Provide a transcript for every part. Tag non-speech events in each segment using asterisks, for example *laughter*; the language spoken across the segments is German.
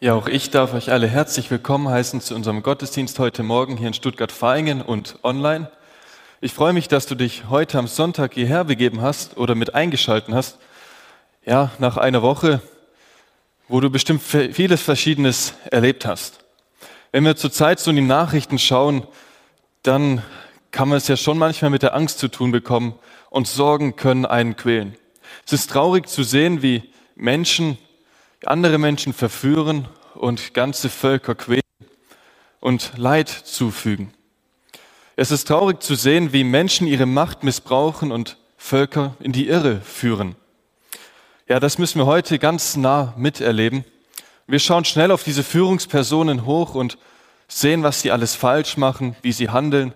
Ja, auch ich darf euch alle herzlich willkommen heißen zu unserem Gottesdienst heute Morgen hier in Stuttgart-Vaihingen und online. Ich freue mich, dass du dich heute am Sonntag hierher begeben hast oder mit eingeschalten hast. Ja, nach einer Woche, wo du bestimmt vieles Verschiedenes erlebt hast. Wenn wir zurzeit so in die Nachrichten schauen, dann kann man es ja schon manchmal mit der Angst zu tun bekommen und Sorgen können einen quälen. Es ist traurig zu sehen, wie Menschen andere Menschen verführen und ganze Völker quälen und Leid zufügen. Es ist traurig zu sehen, wie Menschen ihre Macht missbrauchen und Völker in die Irre führen. Ja, das müssen wir heute ganz nah miterleben. Wir schauen schnell auf diese Führungspersonen hoch und sehen, was sie alles falsch machen, wie sie handeln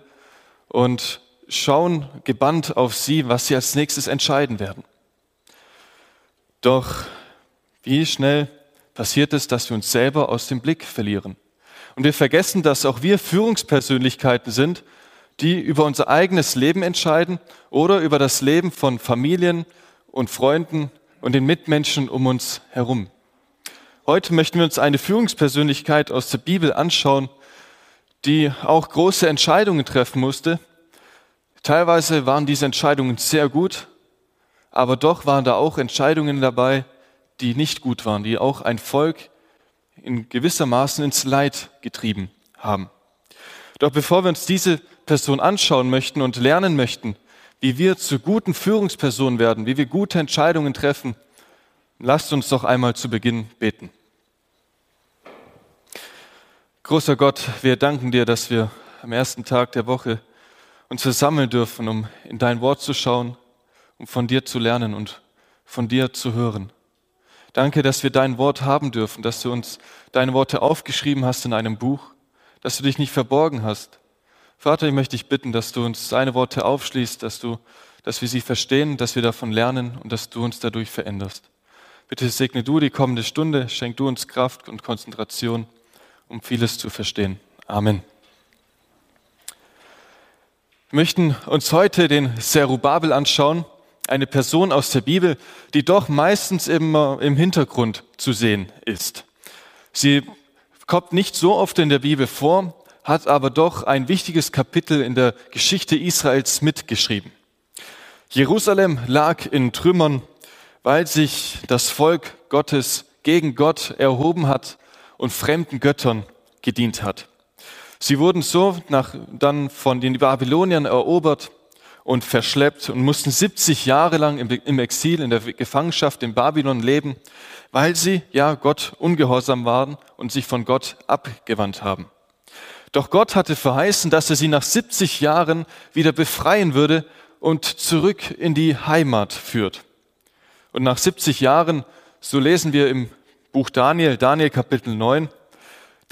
und schauen gebannt auf sie, was sie als nächstes entscheiden werden. Doch wie schnell passiert es, dass wir uns selber aus dem Blick verlieren. Und wir vergessen, dass auch wir Führungspersönlichkeiten sind, die über unser eigenes Leben entscheiden oder über das Leben von Familien und Freunden und den Mitmenschen um uns herum. Heute möchten wir uns eine Führungspersönlichkeit aus der Bibel anschauen, die auch große Entscheidungen treffen musste. Teilweise waren diese Entscheidungen sehr gut, aber doch waren da auch Entscheidungen dabei, die nicht gut waren, die auch ein Volk in gewisser Maßen ins Leid getrieben haben. Doch bevor wir uns diese Person anschauen möchten und lernen möchten, wie wir zu guten Führungspersonen werden, wie wir gute Entscheidungen treffen, lasst uns doch einmal zu Beginn beten. Großer Gott, wir danken dir, dass wir am ersten Tag der Woche uns versammeln dürfen, um in dein Wort zu schauen, um von dir zu lernen und von dir zu hören. Danke, dass wir dein Wort haben dürfen, dass du uns deine Worte aufgeschrieben hast in einem Buch, dass du dich nicht verborgen hast. Vater, ich möchte dich bitten, dass du uns deine Worte aufschließt, dass du, dass wir sie verstehen, dass wir davon lernen und dass du uns dadurch veränderst. Bitte segne du die kommende Stunde, schenk du uns Kraft und Konzentration, um vieles zu verstehen. Amen. Wir möchten uns heute den Serubabel anschauen eine Person aus der Bibel, die doch meistens immer im Hintergrund zu sehen ist. Sie kommt nicht so oft in der Bibel vor, hat aber doch ein wichtiges Kapitel in der Geschichte Israels mitgeschrieben. Jerusalem lag in Trümmern, weil sich das Volk Gottes gegen Gott erhoben hat und fremden Göttern gedient hat. Sie wurden so nach, dann von den Babyloniern erobert und verschleppt und mussten 70 Jahre lang im Exil, in der Gefangenschaft in Babylon leben, weil sie ja Gott ungehorsam waren und sich von Gott abgewandt haben. Doch Gott hatte verheißen, dass er sie nach 70 Jahren wieder befreien würde und zurück in die Heimat führt. Und nach 70 Jahren, so lesen wir im Buch Daniel, Daniel Kapitel 9,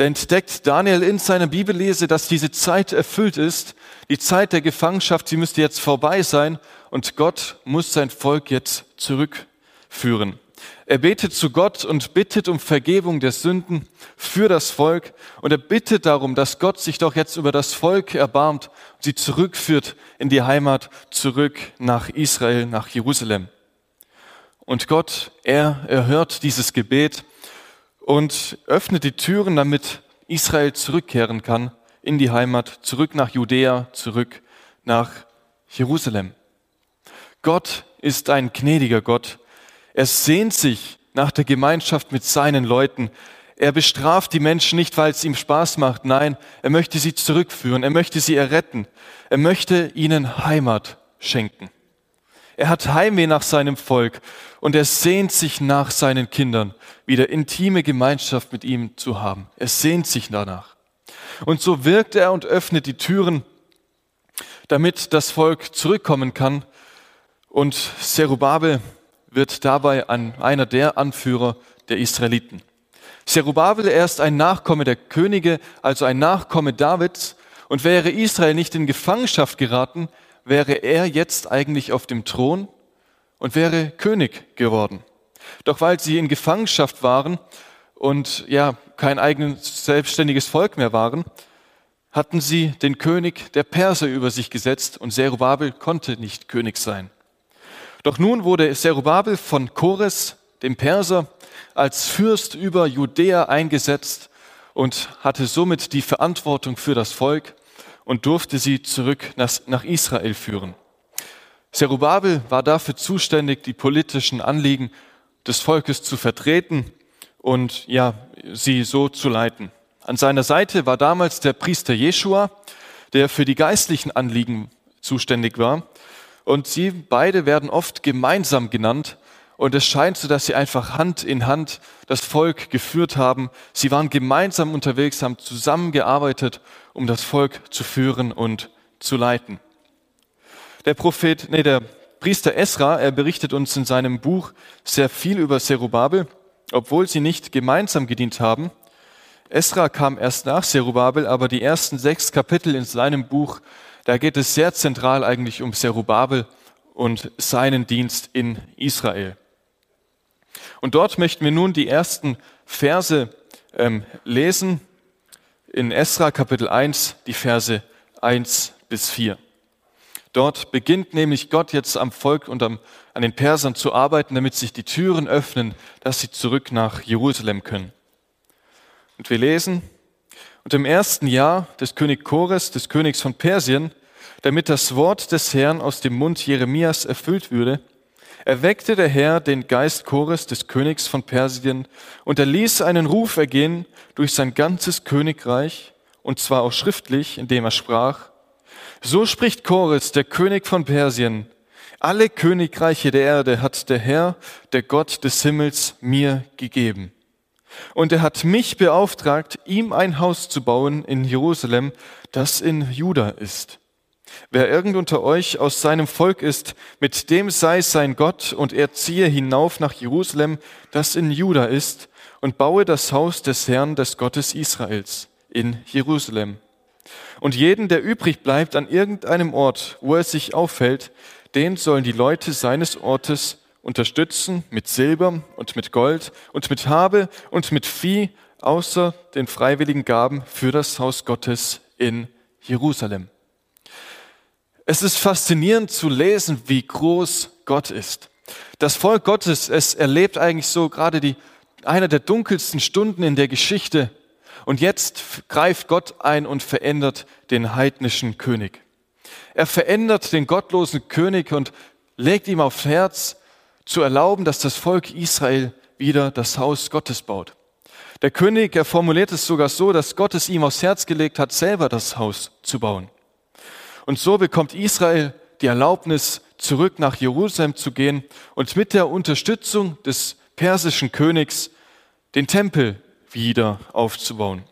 da entdeckt Daniel in seiner Bibellese, dass diese Zeit erfüllt ist, die Zeit der Gefangenschaft, sie müsste jetzt vorbei sein und Gott muss sein Volk jetzt zurückführen. Er betet zu Gott und bittet um Vergebung der Sünden für das Volk und er bittet darum, dass Gott sich doch jetzt über das Volk erbarmt und sie zurückführt in die Heimat, zurück nach Israel, nach Jerusalem. Und Gott, er erhört dieses Gebet und öffnet die Türen, damit Israel zurückkehren kann in die Heimat, zurück nach Judäa, zurück nach Jerusalem. Gott ist ein gnädiger Gott. Er sehnt sich nach der Gemeinschaft mit seinen Leuten. Er bestraft die Menschen nicht, weil es ihm Spaß macht. Nein, er möchte sie zurückführen. Er möchte sie erretten. Er möchte ihnen Heimat schenken. Er hat Heimweh nach seinem Volk und er sehnt sich nach seinen Kindern, wieder intime Gemeinschaft mit ihm zu haben. Er sehnt sich danach. Und so wirkt er und öffnet die Türen, damit das Volk zurückkommen kann. Und Serubabel wird dabei ein, einer der Anführer der Israeliten. Serubabel, er ist ein Nachkomme der Könige, also ein Nachkomme Davids. Und wäre Israel nicht in Gefangenschaft geraten, wäre er jetzt eigentlich auf dem Thron und wäre König geworden. Doch weil sie in Gefangenschaft waren und ja kein eigenes selbstständiges Volk mehr waren, hatten sie den König der Perser über sich gesetzt und Zerubabel konnte nicht König sein. Doch nun wurde Zerubabel von Chores, dem Perser, als Fürst über Judäa eingesetzt und hatte somit die Verantwortung für das Volk und durfte sie zurück nach Israel führen. Zerubabel war dafür zuständig, die politischen Anliegen des Volkes zu vertreten und ja, sie so zu leiten. An seiner Seite war damals der Priester Jeschua, der für die geistlichen Anliegen zuständig war. Und sie beide werden oft gemeinsam genannt. Und es scheint so, dass sie einfach Hand in Hand das Volk geführt haben. Sie waren gemeinsam unterwegs, haben zusammengearbeitet, um das Volk zu führen und zu leiten. Der Prophet, nee, der Priester Esra, er berichtet uns in seinem Buch sehr viel über Zerubabel, obwohl sie nicht gemeinsam gedient haben. Esra kam erst nach Zerubabel, aber die ersten sechs Kapitel in seinem Buch, da geht es sehr zentral eigentlich um Zerubabel und seinen Dienst in Israel. Und dort möchten wir nun die ersten Verse ähm, lesen in Esra Kapitel 1, die Verse 1 bis 4. Dort beginnt nämlich Gott jetzt am Volk und am, an den Persern zu arbeiten, damit sich die Türen öffnen, dass sie zurück nach Jerusalem können. Und wir lesen, und im ersten Jahr des König Chores, des Königs von Persien, damit das Wort des Herrn aus dem Mund Jeremias erfüllt würde, erweckte der Herr den Geist Chores des Königs von Persien und er ließ einen Ruf ergehen durch sein ganzes Königreich, und zwar auch schriftlich, indem er sprach, so spricht Chores, der König von Persien, alle Königreiche der Erde hat der Herr, der Gott des Himmels, mir gegeben. Und er hat mich beauftragt, ihm ein Haus zu bauen in Jerusalem, das in Juda ist. Wer irgend unter euch aus seinem Volk ist, mit dem sei sein Gott, und er ziehe hinauf nach Jerusalem, das in Juda ist, und baue das Haus des Herrn, des Gottes Israels, in Jerusalem. Und jeden, der übrig bleibt an irgendeinem Ort, wo er sich aufhält, den sollen die Leute seines Ortes unterstützen mit Silber und mit Gold und mit Habe und mit Vieh, außer den freiwilligen Gaben für das Haus Gottes in Jerusalem. Es ist faszinierend zu lesen, wie groß Gott ist. Das Volk Gottes, es erlebt eigentlich so gerade die, einer der dunkelsten Stunden in der Geschichte. Und jetzt greift Gott ein und verändert den heidnischen König. Er verändert den gottlosen König und legt ihm aufs Herz, zu erlauben, dass das Volk Israel wieder das Haus Gottes baut. Der König, er formuliert es sogar so, dass Gott es ihm aufs Herz gelegt hat, selber das Haus zu bauen. Und so bekommt Israel die Erlaubnis, zurück nach Jerusalem zu gehen und mit der Unterstützung des persischen Königs den Tempel wieder aufzubauen.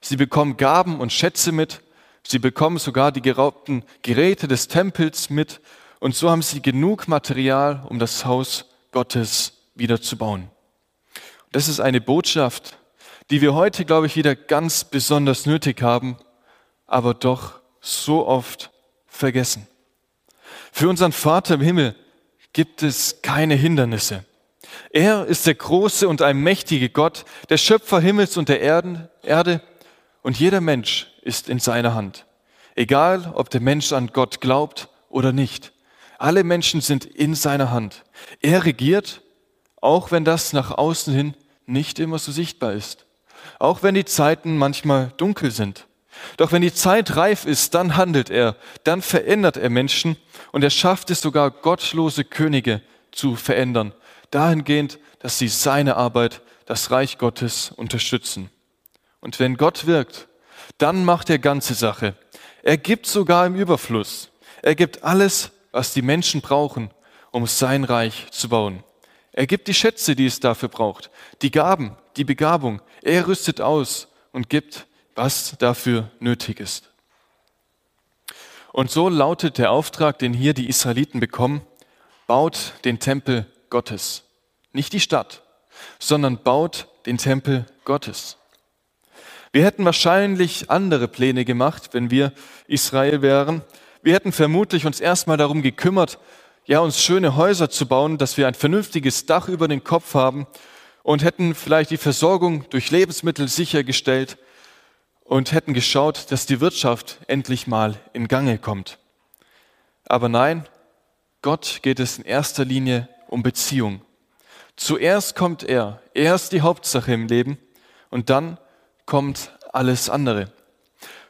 Sie bekommen Gaben und Schätze mit, sie bekommen sogar die geraubten Geräte des Tempels mit und so haben sie genug Material, um das Haus Gottes wieder zu bauen. Das ist eine Botschaft, die wir heute, glaube ich, wieder ganz besonders nötig haben, aber doch so oft vergessen. Für unseren Vater im Himmel gibt es keine Hindernisse. Er ist der große und allmächtige Gott, der Schöpfer Himmels und der Erde, und jeder Mensch ist in seiner Hand. Egal, ob der Mensch an Gott glaubt oder nicht. Alle Menschen sind in seiner Hand. Er regiert, auch wenn das nach außen hin nicht immer so sichtbar ist. Auch wenn die Zeiten manchmal dunkel sind. Doch wenn die Zeit reif ist, dann handelt er, dann verändert er Menschen und er schafft es sogar, gottlose Könige zu verändern, dahingehend, dass sie seine Arbeit, das Reich Gottes unterstützen. Und wenn Gott wirkt, dann macht er ganze Sache. Er gibt sogar im Überfluss. Er gibt alles, was die Menschen brauchen, um sein Reich zu bauen. Er gibt die Schätze, die es dafür braucht, die Gaben, die Begabung. Er rüstet aus und gibt, was dafür nötig ist. Und so lautet der Auftrag, den hier die Israeliten bekommen, baut den Tempel Gottes. Nicht die Stadt, sondern baut den Tempel Gottes. Wir hätten wahrscheinlich andere Pläne gemacht, wenn wir Israel wären. Wir hätten vermutlich uns erstmal darum gekümmert, ja, uns schöne Häuser zu bauen, dass wir ein vernünftiges Dach über den Kopf haben und hätten vielleicht die Versorgung durch Lebensmittel sichergestellt und hätten geschaut, dass die Wirtschaft endlich mal in Gange kommt. Aber nein, Gott geht es in erster Linie um Beziehung. Zuerst kommt er, er ist die Hauptsache im Leben und dann kommt alles andere.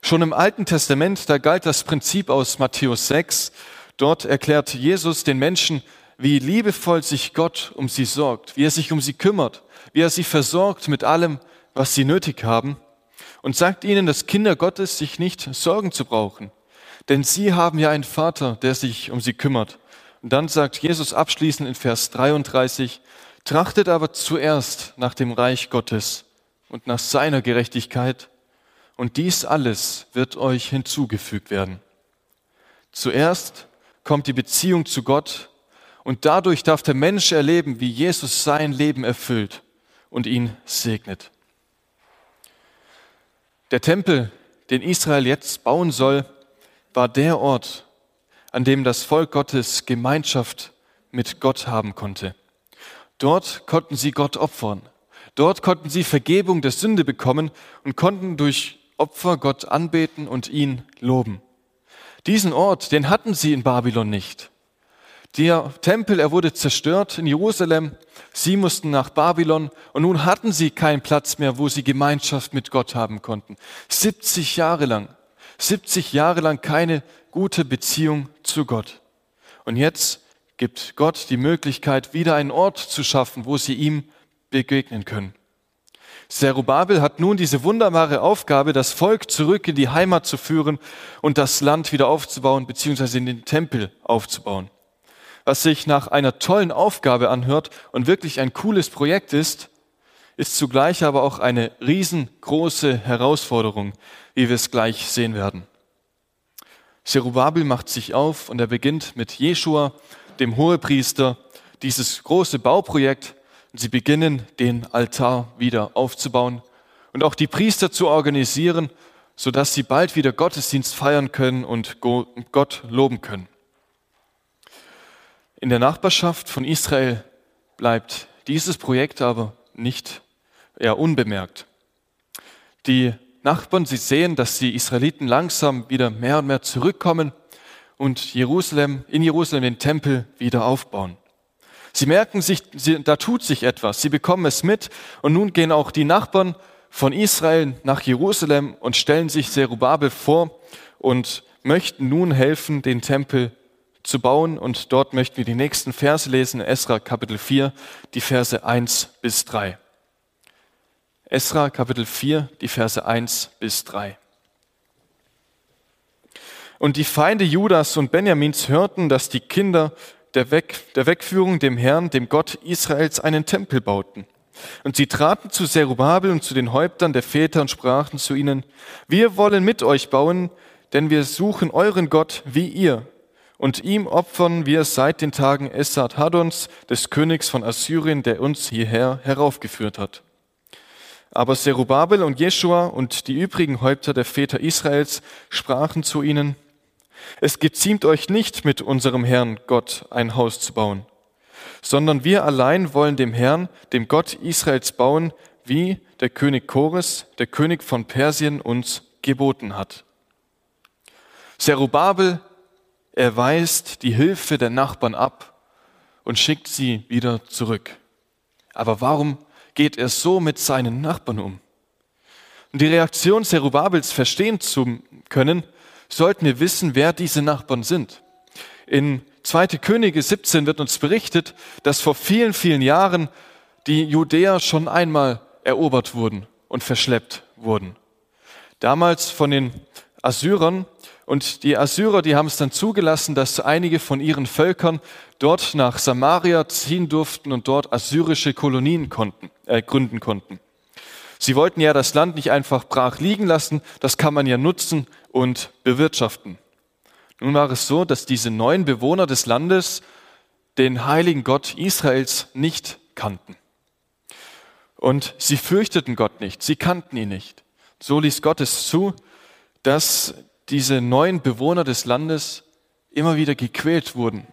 Schon im Alten Testament, da galt das Prinzip aus Matthäus 6. Dort erklärt Jesus den Menschen, wie liebevoll sich Gott um sie sorgt, wie er sich um sie kümmert, wie er sie versorgt mit allem, was sie nötig haben und sagt ihnen, dass Kinder Gottes sich nicht sorgen zu brauchen. Denn sie haben ja einen Vater, der sich um sie kümmert. Und dann sagt Jesus abschließend in Vers 33, trachtet aber zuerst nach dem Reich Gottes und nach seiner Gerechtigkeit, und dies alles wird euch hinzugefügt werden. Zuerst kommt die Beziehung zu Gott und dadurch darf der Mensch erleben, wie Jesus sein Leben erfüllt und ihn segnet. Der Tempel, den Israel jetzt bauen soll, war der Ort, an dem das Volk Gottes Gemeinschaft mit Gott haben konnte. Dort konnten sie Gott opfern. Dort konnten sie Vergebung der Sünde bekommen und konnten durch Opfer Gott anbeten und ihn loben. Diesen Ort, den hatten sie in Babylon nicht. Der Tempel, er wurde zerstört in Jerusalem. Sie mussten nach Babylon und nun hatten sie keinen Platz mehr, wo sie Gemeinschaft mit Gott haben konnten. 70 Jahre lang, 70 Jahre lang keine gute Beziehung zu Gott. Und jetzt gibt Gott die Möglichkeit, wieder einen Ort zu schaffen, wo sie ihm begegnen können. Zerubabel hat nun diese wunderbare Aufgabe, das Volk zurück in die Heimat zu führen und das Land wieder aufzubauen, beziehungsweise in den Tempel aufzubauen. Was sich nach einer tollen Aufgabe anhört und wirklich ein cooles Projekt ist, ist zugleich aber auch eine riesengroße Herausforderung, wie wir es gleich sehen werden. Zerubabel macht sich auf und er beginnt mit Jeschua, dem Hohepriester, dieses große Bauprojekt Sie beginnen, den Altar wieder aufzubauen und auch die Priester zu organisieren, sodass sie bald wieder Gottesdienst feiern können und Gott loben können. In der Nachbarschaft von Israel bleibt dieses Projekt aber nicht eher unbemerkt. Die Nachbarn, sie sehen, dass die Israeliten langsam wieder mehr und mehr zurückkommen und Jerusalem, in Jerusalem den Tempel wieder aufbauen. Sie merken sich, sie, da tut sich etwas. Sie bekommen es mit und nun gehen auch die Nachbarn von Israel nach Jerusalem und stellen sich Zerubabel vor und möchten nun helfen, den Tempel zu bauen. Und dort möchten wir die nächsten Verse lesen, Esra Kapitel 4, die Verse 1 bis 3. Esra Kapitel 4, die Verse 1 bis 3. Und die Feinde Judas und Benjamins hörten, dass die Kinder der, Weg, der Wegführung dem Herrn, dem Gott Israels, einen Tempel bauten. Und sie traten zu Zerubabel und zu den Häuptern der Väter und sprachen zu ihnen, wir wollen mit euch bauen, denn wir suchen euren Gott wie ihr. Und ihm opfern wir seit den Tagen Essad Hadons, des Königs von Assyrien, der uns hierher heraufgeführt hat. Aber Zerubabel und Jeschua und die übrigen Häupter der Väter Israels sprachen zu ihnen, es geziemt euch nicht, mit unserem Herrn Gott ein Haus zu bauen, sondern wir allein wollen dem Herrn, dem Gott Israels bauen, wie der König Chores, der König von Persien, uns geboten hat. Zerubabel erweist die Hilfe der Nachbarn ab und schickt sie wieder zurück. Aber warum geht er so mit seinen Nachbarn um? Und die Reaktion Zerubabels verstehen zu können, sollten wir wissen, wer diese Nachbarn sind. In 2. Könige 17 wird uns berichtet, dass vor vielen, vielen Jahren die Judäer schon einmal erobert wurden und verschleppt wurden. Damals von den Assyrern und die Assyrer, die haben es dann zugelassen, dass einige von ihren Völkern dort nach Samaria ziehen durften und dort assyrische Kolonien konnten, äh, gründen konnten. Sie wollten ja das Land nicht einfach brach liegen lassen, das kann man ja nutzen und bewirtschaften. Nun war es so, dass diese neuen Bewohner des Landes den heiligen Gott Israels nicht kannten. Und sie fürchteten Gott nicht, sie kannten ihn nicht. So ließ Gott es zu, dass diese neuen Bewohner des Landes immer wieder gequält wurden.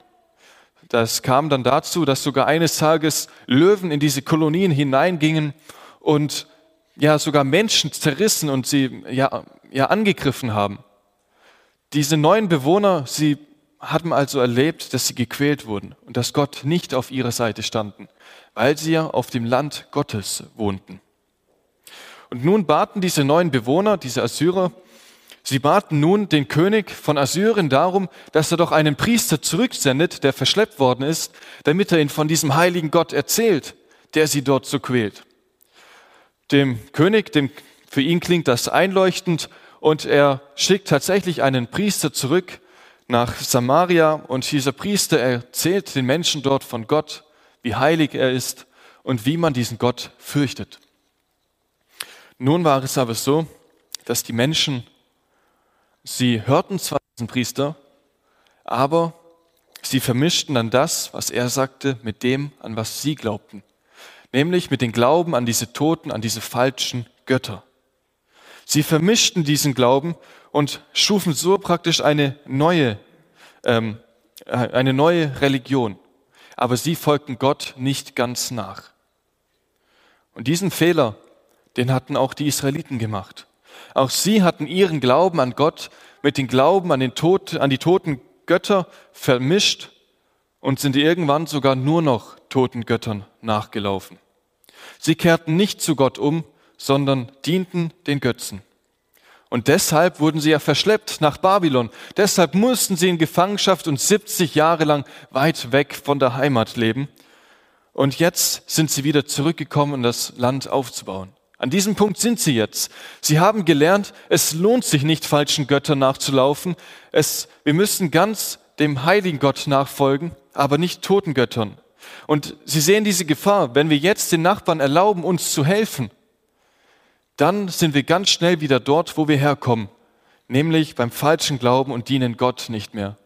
Das kam dann dazu, dass sogar eines Tages Löwen in diese Kolonien hineingingen und ja sogar Menschen zerrissen und sie ja, ja angegriffen haben. Diese neuen Bewohner, sie hatten also erlebt, dass sie gequält wurden und dass Gott nicht auf ihrer Seite standen, weil sie ja auf dem Land Gottes wohnten. Und nun baten diese neuen Bewohner, diese Assyrer, sie baten nun den König von Assyrien darum, dass er doch einen Priester zurücksendet, der verschleppt worden ist, damit er ihn von diesem heiligen Gott erzählt, der sie dort so quält. Dem König, dem, für ihn klingt das einleuchtend und er schickt tatsächlich einen Priester zurück nach Samaria und dieser Priester erzählt den Menschen dort von Gott, wie heilig er ist und wie man diesen Gott fürchtet. Nun war es aber so, dass die Menschen, sie hörten zwar diesen Priester, aber sie vermischten dann das, was er sagte, mit dem, an was sie glaubten, nämlich mit dem Glauben an diese Toten, an diese falschen Götter. Sie vermischten diesen Glauben und schufen so praktisch eine neue, ähm, eine neue Religion. Aber sie folgten Gott nicht ganz nach. Und diesen Fehler den hatten auch die Israeliten gemacht. Auch sie hatten ihren Glauben an Gott mit dem Glauben an, den Tod, an die toten Götter vermischt und sind irgendwann sogar nur noch toten Göttern nachgelaufen. Sie kehrten nicht zu Gott um, sondern dienten den Götzen. Und deshalb wurden sie ja verschleppt nach Babylon. Deshalb mussten sie in Gefangenschaft und 70 Jahre lang weit weg von der Heimat leben. Und jetzt sind sie wieder zurückgekommen, um das Land aufzubauen. An diesem Punkt sind sie jetzt. Sie haben gelernt, es lohnt sich nicht, falschen Göttern nachzulaufen. Es, wir müssen ganz dem heiligen Gott nachfolgen, aber nicht toten Göttern. Und sie sehen diese Gefahr, wenn wir jetzt den Nachbarn erlauben, uns zu helfen, dann sind wir ganz schnell wieder dort, wo wir herkommen, nämlich beim falschen Glauben und dienen Gott nicht mehr.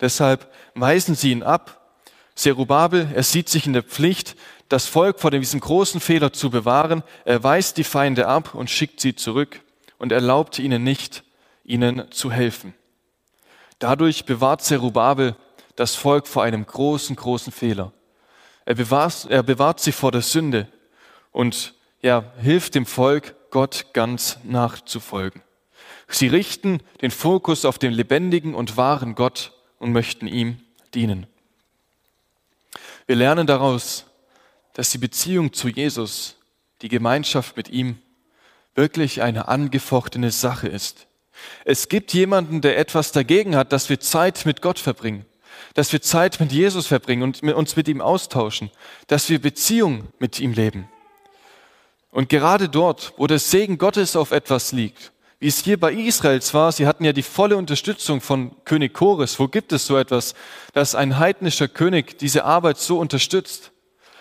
Deshalb weisen sie ihn ab. Serubabel, er sieht sich in der Pflicht, das Volk vor diesem großen Fehler zu bewahren. Er weist die Feinde ab und schickt sie zurück und erlaubt ihnen nicht, ihnen zu helfen. Dadurch bewahrt Zerubabel das Volk vor einem großen, großen Fehler. Er bewahrt, er bewahrt sie vor der Sünde und ja, hilft dem Volk, Gott ganz nachzufolgen. Sie richten den Fokus auf den lebendigen und wahren Gott und möchten ihm dienen. Wir lernen daraus, dass die Beziehung zu Jesus, die Gemeinschaft mit ihm, wirklich eine angefochtene Sache ist. Es gibt jemanden, der etwas dagegen hat, dass wir Zeit mit Gott verbringen, dass wir Zeit mit Jesus verbringen und uns mit ihm austauschen, dass wir Beziehung mit ihm leben. Und gerade dort, wo der Segen Gottes auf etwas liegt, wie es hier bei Israels war, sie hatten ja die volle Unterstützung von König Chores. Wo gibt es so etwas, dass ein heidnischer König diese Arbeit so unterstützt?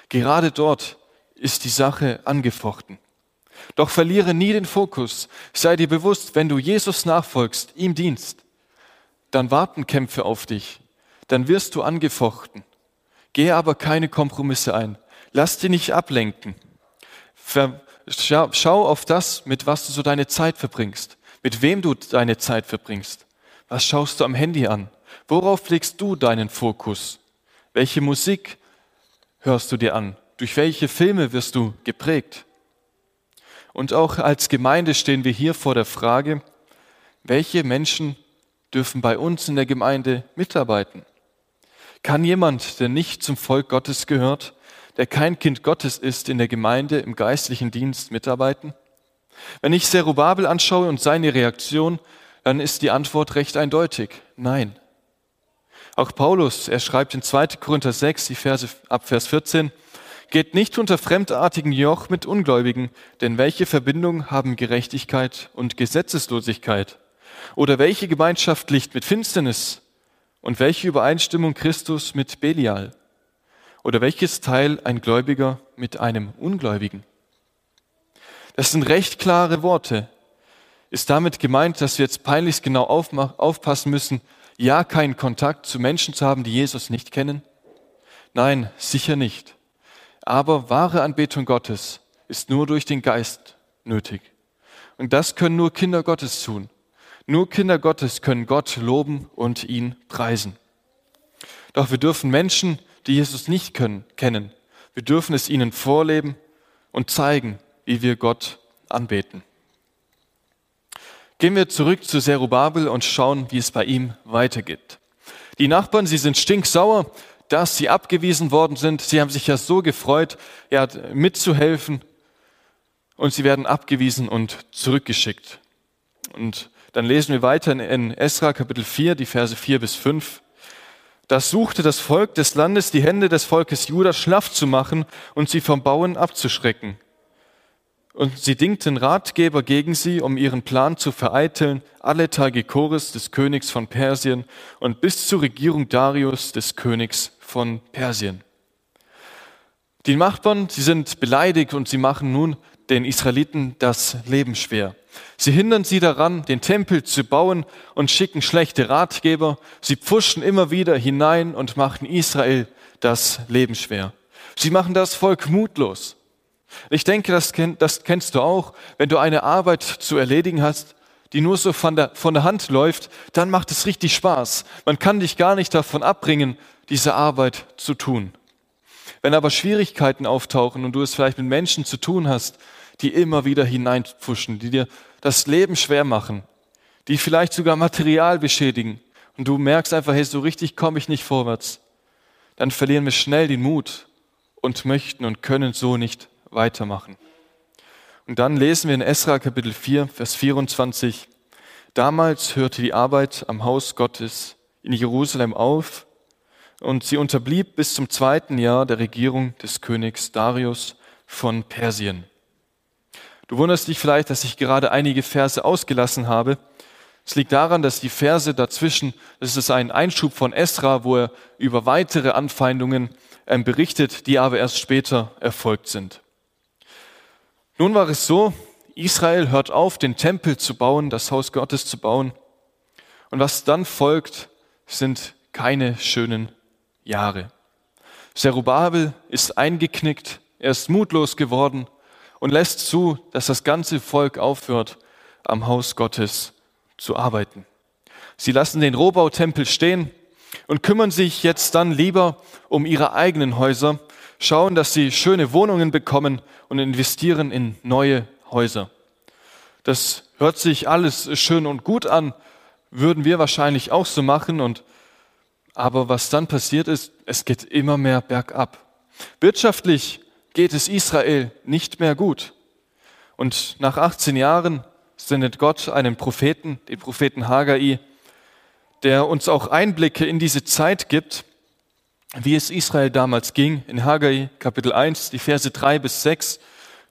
Gerade dort ist die Sache angefochten. Doch verliere nie den Fokus. Sei dir bewusst, wenn du Jesus nachfolgst, ihm dienst, dann warten Kämpfe auf dich. Dann wirst du angefochten. Gehe aber keine Kompromisse ein. Lass dich nicht ablenken. schau auf das, mit was du so deine Zeit verbringst, mit wem du deine Zeit verbringst. Was schaust du am Handy an? Worauf legst du deinen Fokus? Welche Musik hörst du dir an? Durch welche Filme wirst du geprägt? Und auch als Gemeinde stehen wir hier vor der Frage, welche Menschen dürfen bei uns in der Gemeinde mitarbeiten? Kann jemand, der nicht zum Volk Gottes gehört, der kein Kind Gottes ist, in der Gemeinde im geistlichen Dienst mitarbeiten? Wenn ich Zerubabel anschaue und seine Reaktion, dann ist die Antwort recht eindeutig. Nein. Auch Paulus, er schreibt in 2. Korinther 6, die Verse ab Vers 14, geht nicht unter fremdartigen Joch mit Ungläubigen, denn welche Verbindung haben Gerechtigkeit und Gesetzeslosigkeit? Oder welche Gemeinschaft liegt mit Finsternis? Und welche Übereinstimmung Christus mit Belial? Oder welches Teil ein Gläubiger mit einem Ungläubigen? Das sind recht klare Worte. Ist damit gemeint, dass wir jetzt peinlichst genau aufpassen müssen, ja keinen Kontakt zu Menschen zu haben, die Jesus nicht kennen? Nein, sicher nicht. Aber wahre Anbetung Gottes ist nur durch den Geist nötig. Und das können nur Kinder Gottes tun. Nur Kinder Gottes können Gott loben und ihn preisen. Doch wir dürfen Menschen, die Jesus nicht können, kennen. Wir dürfen es ihnen vorleben und zeigen, wie wir Gott anbeten. Gehen wir zurück zu Zerubabel und schauen, wie es bei ihm weitergeht. Die Nachbarn, sie sind stinksauer, dass sie abgewiesen worden sind. Sie haben sich ja so gefreut, ja, mitzuhelfen. Und sie werden abgewiesen und zurückgeschickt. Und dann lesen wir weiter in Esra Kapitel 4, die Verse 4 bis 5. Da suchte das Volk des Landes die Hände des Volkes Juda schlaff zu machen und sie vom Bauen abzuschrecken. Und sie dingten Ratgeber gegen sie, um ihren Plan zu vereiteln, alle Tage Chores des Königs von Persien und bis zur Regierung Darius des Königs von Persien. Die Nachbarn, sie sind beleidigt und sie machen nun den Israeliten das Leben schwer. Sie hindern sie daran, den Tempel zu bauen und schicken schlechte Ratgeber. Sie pfuschen immer wieder hinein und machen Israel das Leben schwer. Sie machen das Volk mutlos. Ich denke, das, das kennst du auch. Wenn du eine Arbeit zu erledigen hast, die nur so von der, von der Hand läuft, dann macht es richtig Spaß. Man kann dich gar nicht davon abbringen, diese Arbeit zu tun. Wenn aber Schwierigkeiten auftauchen und du es vielleicht mit Menschen zu tun hast, die immer wieder hineinpfuschen, die dir das Leben schwer machen, die vielleicht sogar Material beschädigen und du merkst einfach, hey, so richtig komme ich nicht vorwärts, dann verlieren wir schnell den Mut und möchten und können so nicht weitermachen. Und dann lesen wir in Esra Kapitel 4, Vers 24, damals hörte die Arbeit am Haus Gottes in Jerusalem auf und sie unterblieb bis zum zweiten Jahr der Regierung des Königs Darius von Persien. Du wunderst dich vielleicht, dass ich gerade einige Verse ausgelassen habe. Es liegt daran, dass die Verse dazwischen, das ist ein Einschub von Esra, wo er über weitere Anfeindungen ähm, berichtet, die aber erst später erfolgt sind. Nun war es so, Israel hört auf, den Tempel zu bauen, das Haus Gottes zu bauen. Und was dann folgt, sind keine schönen Jahre. Zerubabel ist eingeknickt, er ist mutlos geworden und lässt zu, dass das ganze Volk aufhört, am Haus Gottes zu arbeiten. Sie lassen den Rohbautempel stehen und kümmern sich jetzt dann lieber um ihre eigenen Häuser schauen, dass sie schöne Wohnungen bekommen und investieren in neue Häuser. Das hört sich alles schön und gut an, würden wir wahrscheinlich auch so machen und aber was dann passiert ist, es geht immer mehr bergab. Wirtschaftlich geht es Israel nicht mehr gut. Und nach 18 Jahren sendet Gott einen Propheten, den Propheten Haggai, der uns auch Einblicke in diese Zeit gibt wie es Israel damals ging. In Haggai Kapitel 1, die Verse 3 bis 6,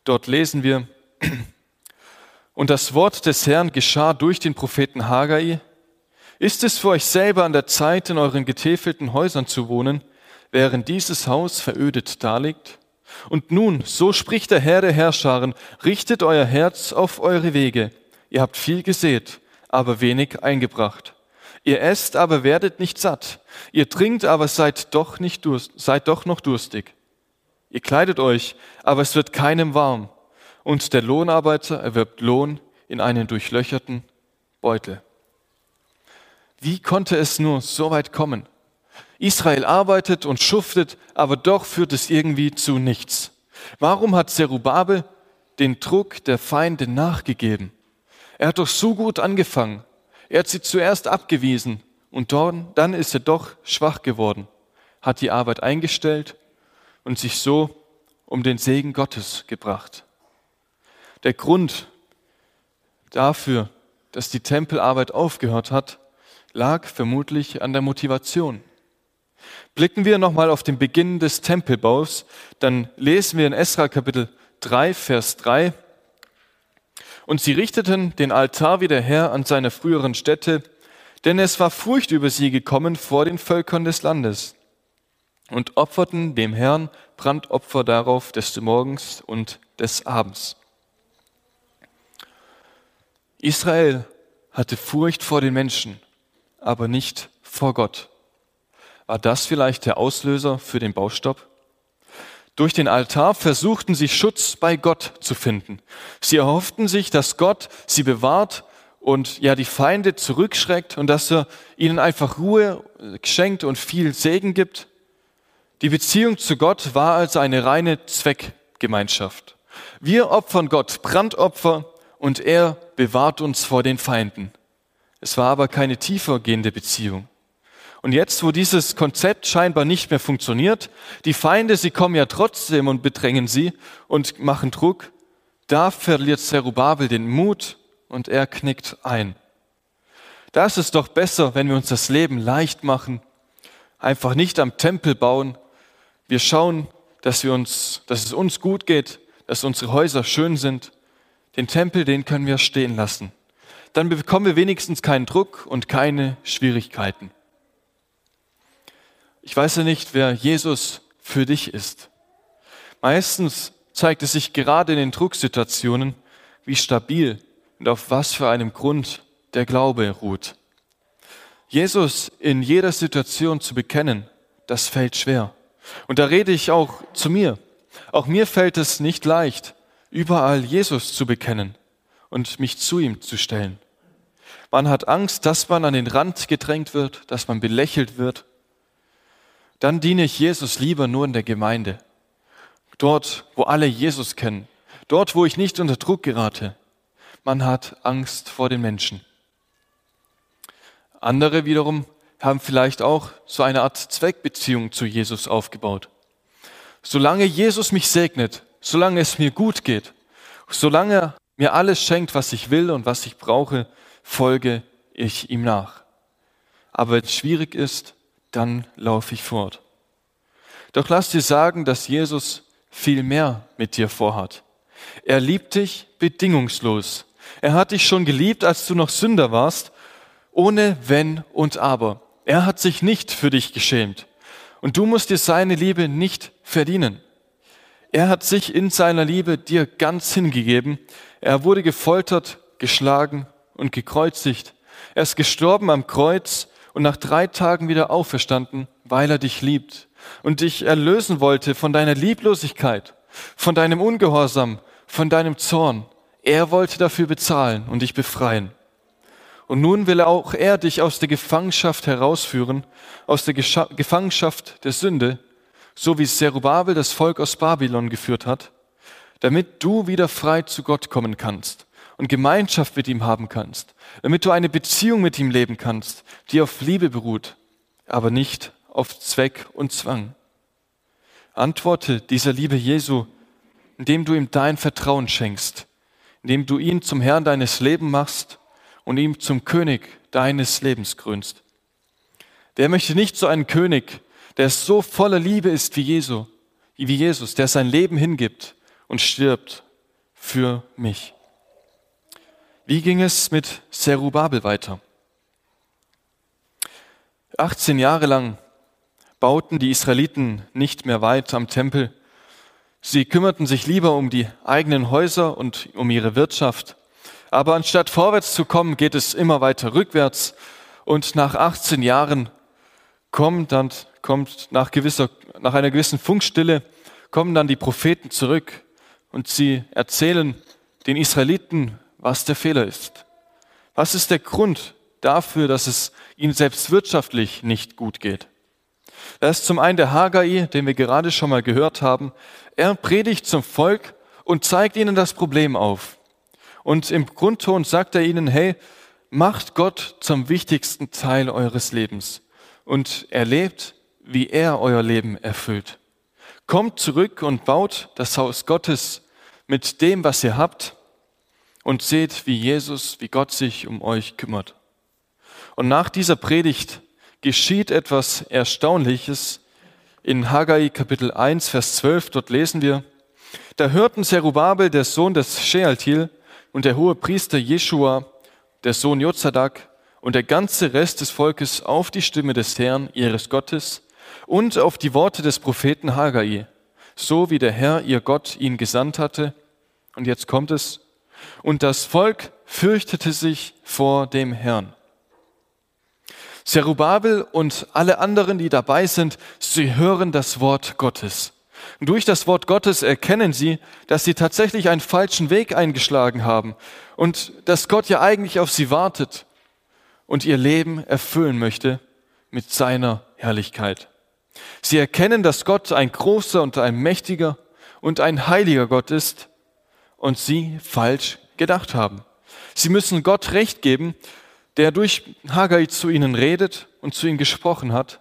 dort lesen wir, *clears throat* und das Wort des Herrn geschah durch den Propheten Haggai. Ist es für euch selber an der Zeit, in euren getäfelten Häusern zu wohnen, während dieses Haus verödet daliegt? Und nun, so spricht der Herr der Herrscharen, richtet euer Herz auf eure Wege. Ihr habt viel gesät, aber wenig eingebracht. Ihr esst, aber werdet nicht satt. Ihr trinkt, aber seid doch, nicht durst, seid doch noch durstig. Ihr kleidet euch, aber es wird keinem warm. Und der Lohnarbeiter erwirbt Lohn in einen durchlöcherten Beutel. Wie konnte es nur so weit kommen? Israel arbeitet und schuftet, aber doch führt es irgendwie zu nichts. Warum hat Zerubabel den Druck der Feinde nachgegeben? Er hat doch so gut angefangen. Er hat sie zuerst abgewiesen und dann ist er doch schwach geworden, hat die Arbeit eingestellt und sich so um den Segen Gottes gebracht. Der Grund dafür, dass die Tempelarbeit aufgehört hat, lag vermutlich an der Motivation. Blicken wir nochmal auf den Beginn des Tempelbaus, dann lesen wir in Esra Kapitel 3, Vers 3, und sie richteten den Altar wieder her an seiner früheren Stätte, denn es war Furcht über sie gekommen vor den Völkern des Landes, und opferten dem Herrn Brandopfer darauf des Morgens und des Abends. Israel hatte Furcht vor den Menschen, aber nicht vor Gott. War das vielleicht der Auslöser für den Baustopp? Durch den Altar versuchten sie Schutz bei Gott zu finden. Sie erhofften sich, dass Gott sie bewahrt und ja die Feinde zurückschreckt und dass er ihnen einfach Ruhe schenkt und viel Segen gibt. Die Beziehung zu Gott war also eine reine Zweckgemeinschaft. Wir opfern Gott Brandopfer und er bewahrt uns vor den Feinden. Es war aber keine tiefer gehende Beziehung. Und jetzt, wo dieses Konzept scheinbar nicht mehr funktioniert, die Feinde, sie kommen ja trotzdem und bedrängen sie und machen Druck, da verliert Zerubabel den Mut und er knickt ein. Da ist doch besser, wenn wir uns das Leben leicht machen, einfach nicht am Tempel bauen. Wir schauen, dass, wir uns, dass es uns gut geht, dass unsere Häuser schön sind. Den Tempel, den können wir stehen lassen. Dann bekommen wir wenigstens keinen Druck und keine Schwierigkeiten. Ich weiß ja nicht, wer Jesus für dich ist. Meistens zeigt es sich gerade in den Drucksituationen, wie stabil und auf was für einem Grund der Glaube ruht. Jesus in jeder Situation zu bekennen, das fällt schwer. Und da rede ich auch zu mir. Auch mir fällt es nicht leicht, überall Jesus zu bekennen und mich zu ihm zu stellen. Man hat Angst, dass man an den Rand gedrängt wird, dass man belächelt wird dann diene ich Jesus lieber nur in der Gemeinde. Dort, wo alle Jesus kennen. Dort, wo ich nicht unter Druck gerate. Man hat Angst vor den Menschen. Andere wiederum haben vielleicht auch so eine Art Zweckbeziehung zu Jesus aufgebaut. Solange Jesus mich segnet, solange es mir gut geht, solange er mir alles schenkt, was ich will und was ich brauche, folge ich ihm nach. Aber wenn es schwierig ist, dann laufe ich fort. Doch lass dir sagen, dass Jesus viel mehr mit dir vorhat. Er liebt dich bedingungslos. Er hat dich schon geliebt, als du noch Sünder warst, ohne Wenn und Aber. Er hat sich nicht für dich geschämt. Und du musst dir seine Liebe nicht verdienen. Er hat sich in seiner Liebe dir ganz hingegeben. Er wurde gefoltert, geschlagen und gekreuzigt. Er ist gestorben am Kreuz und nach drei Tagen wieder auferstanden, weil er dich liebt und dich erlösen wollte von deiner Lieblosigkeit, von deinem Ungehorsam, von deinem Zorn. Er wollte dafür bezahlen und dich befreien. Und nun will auch er dich aus der Gefangenschaft herausführen, aus der Gescha Gefangenschaft der Sünde, so wie Zerubabel das Volk aus Babylon geführt hat, damit du wieder frei zu Gott kommen kannst und Gemeinschaft mit ihm haben kannst, damit du eine Beziehung mit ihm leben kannst, die auf Liebe beruht, aber nicht auf Zweck und Zwang. Antworte dieser Liebe Jesu, indem du ihm dein Vertrauen schenkst, indem du ihn zum Herrn deines Lebens machst und ihm zum König deines Lebens krönst. Wer möchte nicht so einen König, der so voller Liebe ist wie, Jesu, wie Jesus, der sein Leben hingibt und stirbt für mich? Wie ging es mit Zerubabel weiter? 18 Jahre lang bauten die Israeliten nicht mehr weit am Tempel. Sie kümmerten sich lieber um die eigenen Häuser und um ihre Wirtschaft. Aber anstatt vorwärts zu kommen, geht es immer weiter rückwärts. Und nach 18 Jahren kommt dann, kommt nach gewisser, nach einer gewissen Funkstille, kommen dann die Propheten zurück und sie erzählen den Israeliten, was der Fehler ist. Was ist der Grund dafür, dass es ihnen selbst wirtschaftlich nicht gut geht? Das ist zum einen der Haggai, den wir gerade schon mal gehört haben. Er predigt zum Volk und zeigt ihnen das Problem auf. Und im Grundton sagt er ihnen, hey, macht Gott zum wichtigsten Teil eures Lebens und erlebt, wie er euer Leben erfüllt. Kommt zurück und baut das Haus Gottes mit dem, was ihr habt und seht, wie Jesus, wie Gott sich um euch kümmert. Und nach dieser Predigt geschieht etwas Erstaunliches. In Haggai Kapitel 1, Vers 12, dort lesen wir, da hörten Zerubabel, der Sohn des Shealtiel, und der hohe Priester Jeschua, der Sohn Jozadak, und der ganze Rest des Volkes auf die Stimme des Herrn, ihres Gottes, und auf die Worte des Propheten Haggai, so wie der Herr, ihr Gott, ihn gesandt hatte. Und jetzt kommt es, und das Volk fürchtete sich vor dem Herrn. Zerubabel und alle anderen, die dabei sind, sie hören das Wort Gottes. Und durch das Wort Gottes erkennen sie, dass sie tatsächlich einen falschen Weg eingeschlagen haben und dass Gott ja eigentlich auf sie wartet und ihr Leben erfüllen möchte mit seiner Herrlichkeit. Sie erkennen, dass Gott ein großer und ein mächtiger und ein heiliger Gott ist und sie falsch gedacht haben. Sie müssen Gott recht geben, der durch Haggai zu ihnen redet und zu ihnen gesprochen hat.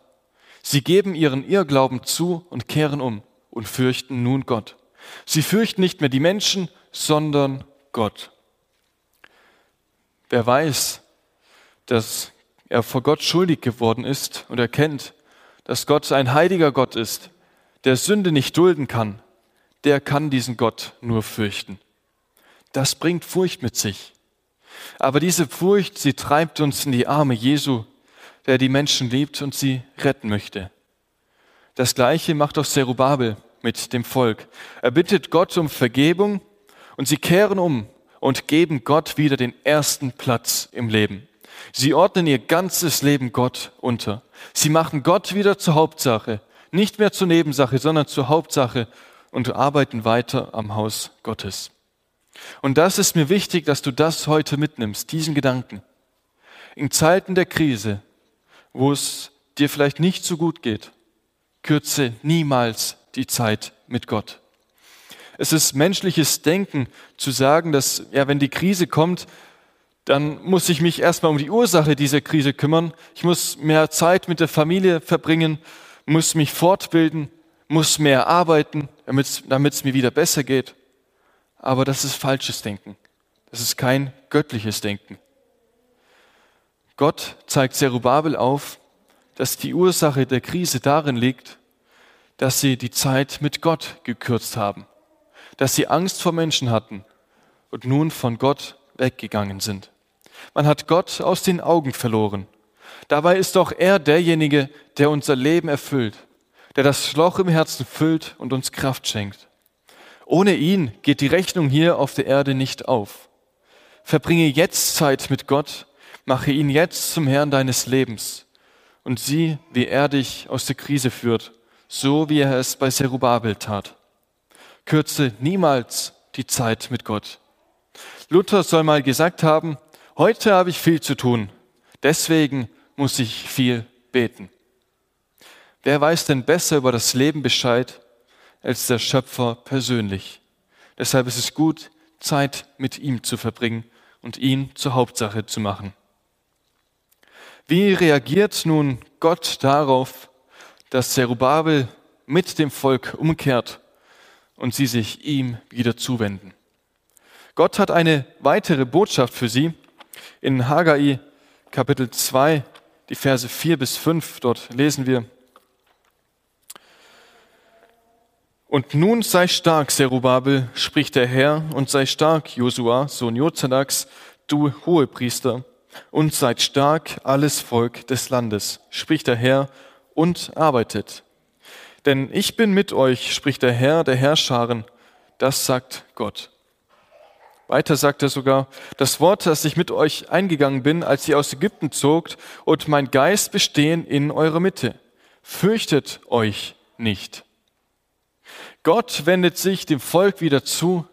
Sie geben ihren Irrglauben zu und kehren um und fürchten nun Gott. Sie fürchten nicht mehr die Menschen, sondern Gott. Wer weiß, dass er vor Gott schuldig geworden ist und erkennt, dass Gott ein heiliger Gott ist, der Sünde nicht dulden kann, der kann diesen Gott nur fürchten. Das bringt Furcht mit sich. Aber diese Furcht, sie treibt uns in die Arme Jesu, der die Menschen liebt und sie retten möchte. Das gleiche macht auch Zerubabel mit dem Volk. Er bittet Gott um Vergebung und sie kehren um und geben Gott wieder den ersten Platz im Leben. Sie ordnen ihr ganzes Leben Gott unter. Sie machen Gott wieder zur Hauptsache, nicht mehr zur Nebensache, sondern zur Hauptsache und arbeiten weiter am Haus Gottes. Und das ist mir wichtig, dass du das heute mitnimmst, diesen Gedanken. In Zeiten der Krise, wo es dir vielleicht nicht so gut geht, kürze niemals die Zeit mit Gott. Es ist menschliches Denken zu sagen, dass ja, wenn die Krise kommt, dann muss ich mich erstmal um die Ursache dieser Krise kümmern. Ich muss mehr Zeit mit der Familie verbringen, muss mich fortbilden, muss mehr arbeiten, damit es mir wieder besser geht. Aber das ist falsches Denken. Das ist kein göttliches Denken. Gott zeigt Zerubabel auf, dass die Ursache der Krise darin liegt, dass sie die Zeit mit Gott gekürzt haben, dass sie Angst vor Menschen hatten und nun von Gott weggegangen sind. Man hat Gott aus den Augen verloren. Dabei ist doch er derjenige, der unser Leben erfüllt, der das Loch im Herzen füllt und uns Kraft schenkt. Ohne ihn geht die Rechnung hier auf der Erde nicht auf. Verbringe jetzt Zeit mit Gott, mache ihn jetzt zum Herrn deines Lebens und sieh, wie er dich aus der Krise führt, so wie er es bei Zerubabel tat. Kürze niemals die Zeit mit Gott. Luther soll mal gesagt haben, heute habe ich viel zu tun, deswegen muss ich viel beten. Wer weiß denn besser über das Leben Bescheid als der Schöpfer persönlich? Deshalb ist es gut, Zeit mit ihm zu verbringen und ihn zur Hauptsache zu machen. Wie reagiert nun Gott darauf, dass Zerubabel mit dem Volk umkehrt und sie sich ihm wieder zuwenden? Gott hat eine weitere Botschaft für sie. In Haggai Kapitel 2, die Verse 4 bis 5, dort lesen wir, Und nun sei stark, Zerubabel, spricht der Herr, und sei stark, Josua, Sohn Jozadaks, du Hohepriester, und seid stark, alles Volk des Landes, spricht der Herr, und arbeitet. Denn ich bin mit euch, spricht der Herr der Herrscharen, das sagt Gott. Weiter sagt er sogar, das Wort, das ich mit euch eingegangen bin, als ihr aus Ägypten zogt, und mein Geist bestehen in eurer Mitte. Fürchtet euch nicht. Gott wendet sich dem Volk wieder zu,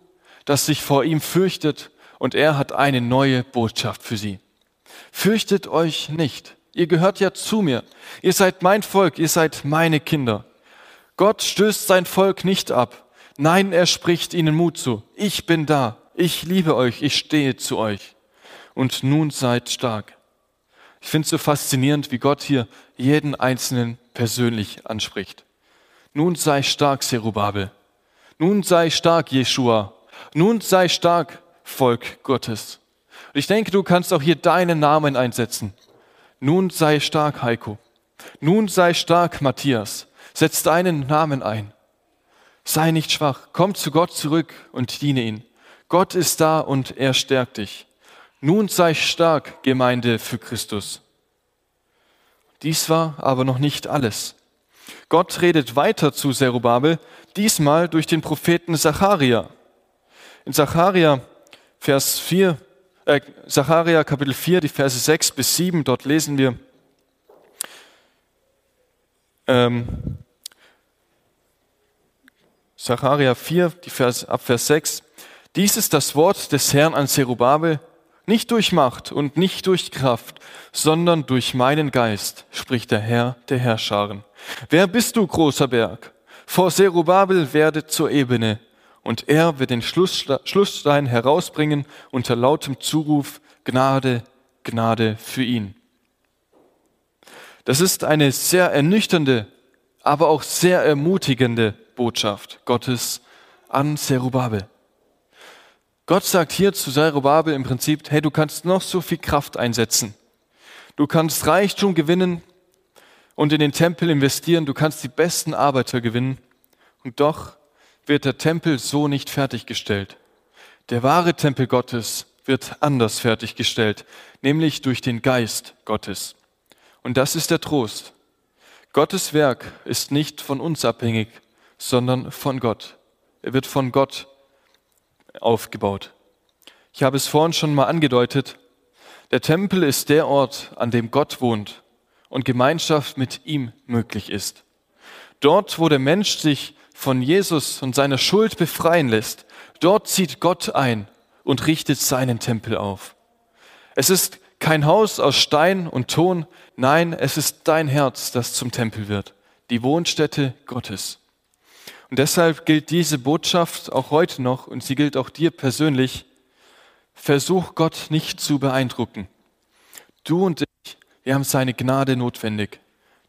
das sich vor ihm fürchtet, und er hat eine neue Botschaft für sie. Fürchtet euch nicht. Ihr gehört ja zu mir. Ihr seid mein Volk, ihr seid meine Kinder. Gott stößt sein Volk nicht ab. Nein, er spricht ihnen Mut zu. Ich bin da. Ich liebe euch. Ich stehe zu euch. Und nun seid stark. Ich finde es so faszinierend, wie Gott hier jeden Einzelnen persönlich anspricht. Nun sei stark, Zerubabel. Nun sei stark, Jeshua. Nun sei stark, Volk Gottes. Und ich denke, du kannst auch hier deinen Namen einsetzen. Nun sei stark, Heiko. Nun sei stark, Matthias. Setz deinen Namen ein. Sei nicht schwach. Komm zu Gott zurück und diene ihn. Gott ist da und er stärkt dich. Nun sei stark, Gemeinde für Christus. Dies war aber noch nicht alles. Gott redet weiter zu Zerubabel, diesmal durch den Propheten Zacharia. In Zacharia, Vers 4, äh, Zacharia Kapitel 4, die Verse 6 bis 7, dort lesen wir, ähm, Zacharia 4, die Vers, ab Vers 6, dies ist das Wort des Herrn an Zerubabel, nicht durch Macht und nicht durch Kraft, sondern durch meinen Geist, spricht der Herr der Herrscharen. Wer bist du, großer Berg? Vor Zerubabel werde zur Ebene, und er wird den Schlussstein herausbringen unter lautem Zuruf Gnade, Gnade für ihn. Das ist eine sehr ernüchternde, aber auch sehr ermutigende Botschaft Gottes an Zerubabel. Gott sagt hier zu Zerubabel im Prinzip, hey, du kannst noch so viel Kraft einsetzen. Du kannst Reichtum gewinnen und in den Tempel investieren. Du kannst die besten Arbeiter gewinnen. Und doch wird der Tempel so nicht fertiggestellt. Der wahre Tempel Gottes wird anders fertiggestellt, nämlich durch den Geist Gottes. Und das ist der Trost. Gottes Werk ist nicht von uns abhängig, sondern von Gott. Er wird von Gott aufgebaut. Ich habe es vorhin schon mal angedeutet. Der Tempel ist der Ort, an dem Gott wohnt und Gemeinschaft mit ihm möglich ist. Dort, wo der Mensch sich von Jesus und seiner Schuld befreien lässt, dort zieht Gott ein und richtet seinen Tempel auf. Es ist kein Haus aus Stein und Ton, nein, es ist dein Herz, das zum Tempel wird, die Wohnstätte Gottes. Und deshalb gilt diese Botschaft auch heute noch und sie gilt auch dir persönlich. Versuch Gott nicht zu beeindrucken. Du und ich, wir haben seine Gnade notwendig,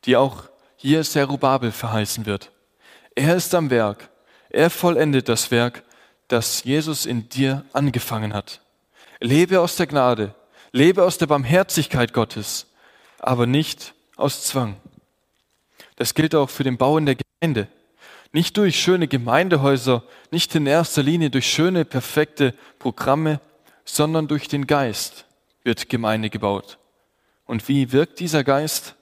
die auch hier Zerubabel verheißen wird. Er ist am Werk. Er vollendet das Werk, das Jesus in dir angefangen hat. Lebe aus der Gnade, lebe aus der Barmherzigkeit Gottes, aber nicht aus Zwang. Das gilt auch für den Bau in der Gemeinde. Nicht durch schöne Gemeindehäuser, nicht in erster Linie durch schöne, perfekte Programme, sondern durch den Geist wird Gemeinde gebaut. Und wie wirkt dieser Geist?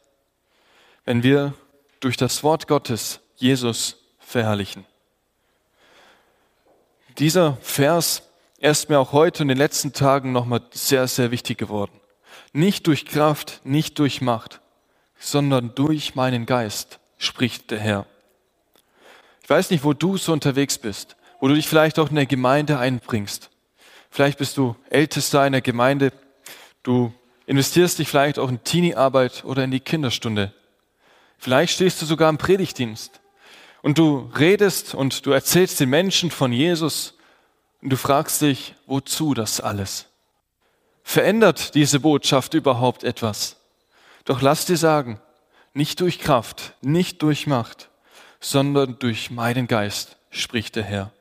Wenn wir durch das Wort Gottes Jesus verherrlichen. Dieser Vers er ist mir auch heute und in den letzten Tagen nochmal sehr, sehr wichtig geworden. Nicht durch Kraft, nicht durch Macht, sondern durch meinen Geist, spricht der Herr. Ich weiß nicht, wo du so unterwegs bist, wo du dich vielleicht auch in der Gemeinde einbringst. Vielleicht bist du Ältester einer Gemeinde, du investierst dich vielleicht auch in Teenie-Arbeit oder in die Kinderstunde. Vielleicht stehst du sogar im Predigtdienst und du redest und du erzählst den Menschen von Jesus und du fragst dich, wozu das alles? Verändert diese Botschaft überhaupt etwas? Doch lass dir sagen, nicht durch Kraft, nicht durch Macht, sondern durch meinen Geist, spricht der Herr.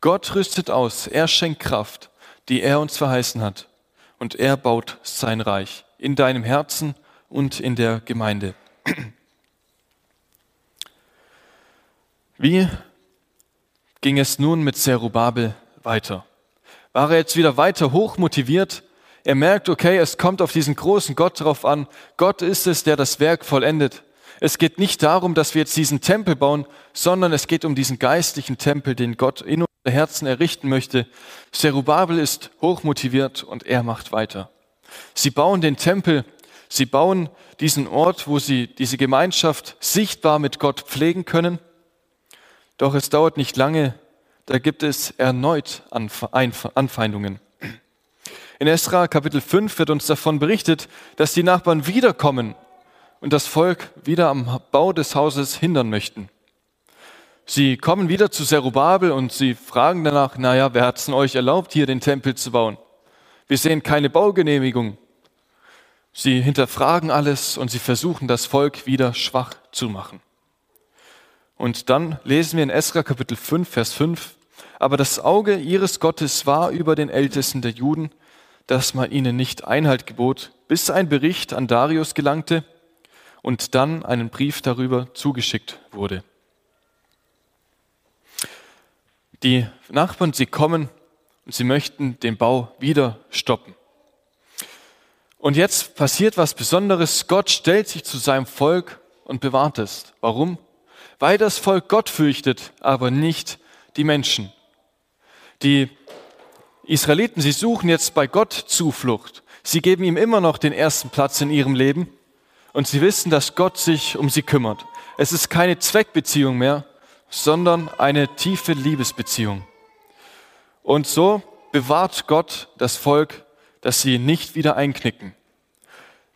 Gott rüstet aus, er schenkt Kraft, die er uns verheißen hat, und er baut sein Reich in deinem Herzen und in der Gemeinde. *clears throat* Wie ging es nun mit Zerubabel weiter? War er jetzt wieder weiter hoch motiviert? Er merkt, okay, es kommt auf diesen großen Gott drauf an. Gott ist es, der das Werk vollendet. Es geht nicht darum, dass wir jetzt diesen Tempel bauen, sondern es geht um diesen geistlichen Tempel, den Gott in unser Herzen errichten möchte. Zerubabel ist hochmotiviert und er macht weiter. Sie bauen den Tempel, sie bauen diesen Ort, wo sie diese Gemeinschaft sichtbar mit Gott pflegen können. Doch es dauert nicht lange, da gibt es erneut Anfeindungen. In Esra Kapitel 5 wird uns davon berichtet, dass die Nachbarn wiederkommen und das Volk wieder am Bau des Hauses hindern möchten. Sie kommen wieder zu Zerubabel und sie fragen danach, naja, wer hat es euch erlaubt, hier den Tempel zu bauen? Wir sehen keine Baugenehmigung. Sie hinterfragen alles und sie versuchen, das Volk wieder schwach zu machen. Und dann lesen wir in Esra Kapitel 5, Vers 5, aber das Auge ihres Gottes war über den Ältesten der Juden, dass man ihnen nicht Einhalt gebot, bis ein Bericht an Darius gelangte und dann einen Brief darüber zugeschickt wurde. Die Nachbarn, sie kommen und sie möchten den Bau wieder stoppen. Und jetzt passiert was Besonderes. Gott stellt sich zu seinem Volk und bewahrt es. Warum? Weil das Volk Gott fürchtet, aber nicht die Menschen. Die Israeliten, sie suchen jetzt bei Gott Zuflucht. Sie geben ihm immer noch den ersten Platz in ihrem Leben und sie wissen, dass Gott sich um sie kümmert. Es ist keine Zweckbeziehung mehr, sondern eine tiefe Liebesbeziehung. Und so bewahrt Gott das Volk, dass sie nicht wieder einknicken.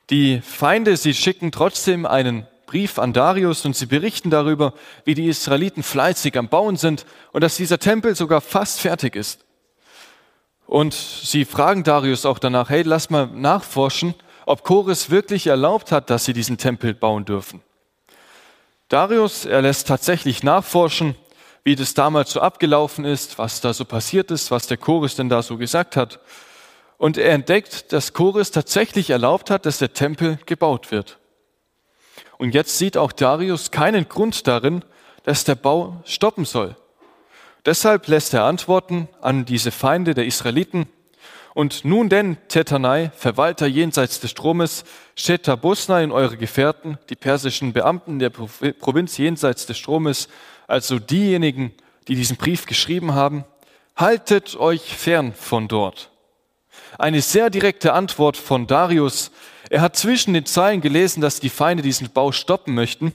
Die Feinde, sie schicken trotzdem einen Brief an Darius und sie berichten darüber, wie die Israeliten fleißig am Bauen sind und dass dieser Tempel sogar fast fertig ist. Und sie fragen Darius auch danach, hey, lass mal nachforschen, ob Chorus wirklich erlaubt hat, dass sie diesen Tempel bauen dürfen. Darius, er lässt tatsächlich nachforschen, wie das damals so abgelaufen ist, was da so passiert ist, was der Chorus denn da so gesagt hat. Und er entdeckt, dass Chorus tatsächlich erlaubt hat, dass der Tempel gebaut wird. Und jetzt sieht auch Darius keinen Grund darin, dass der Bau stoppen soll. Deshalb lässt er antworten an diese Feinde der Israeliten. Und nun denn, Tetanai, Verwalter jenseits des Stromes, Shetabusna in eure Gefährten, die persischen Beamten der Provinz jenseits des Stromes, also diejenigen, die diesen Brief geschrieben haben, haltet euch fern von dort. Eine sehr direkte Antwort von Darius. Er hat zwischen den Zeilen gelesen, dass die Feinde diesen Bau stoppen möchten.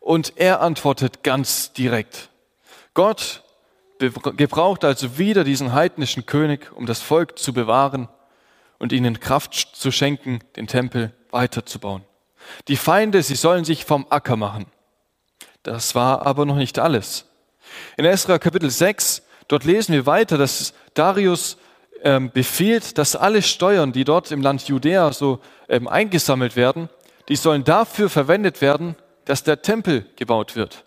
Und er antwortet ganz direkt. Gott gebraucht also wieder diesen heidnischen König, um das Volk zu bewahren und ihnen Kraft zu schenken, den Tempel weiterzubauen. Die Feinde, sie sollen sich vom Acker machen. Das war aber noch nicht alles. In Esra Kapitel 6, dort lesen wir weiter, dass Darius ähm, befiehlt, dass alle Steuern, die dort im Land Judäa so ähm, eingesammelt werden, die sollen dafür verwendet werden, dass der Tempel gebaut wird.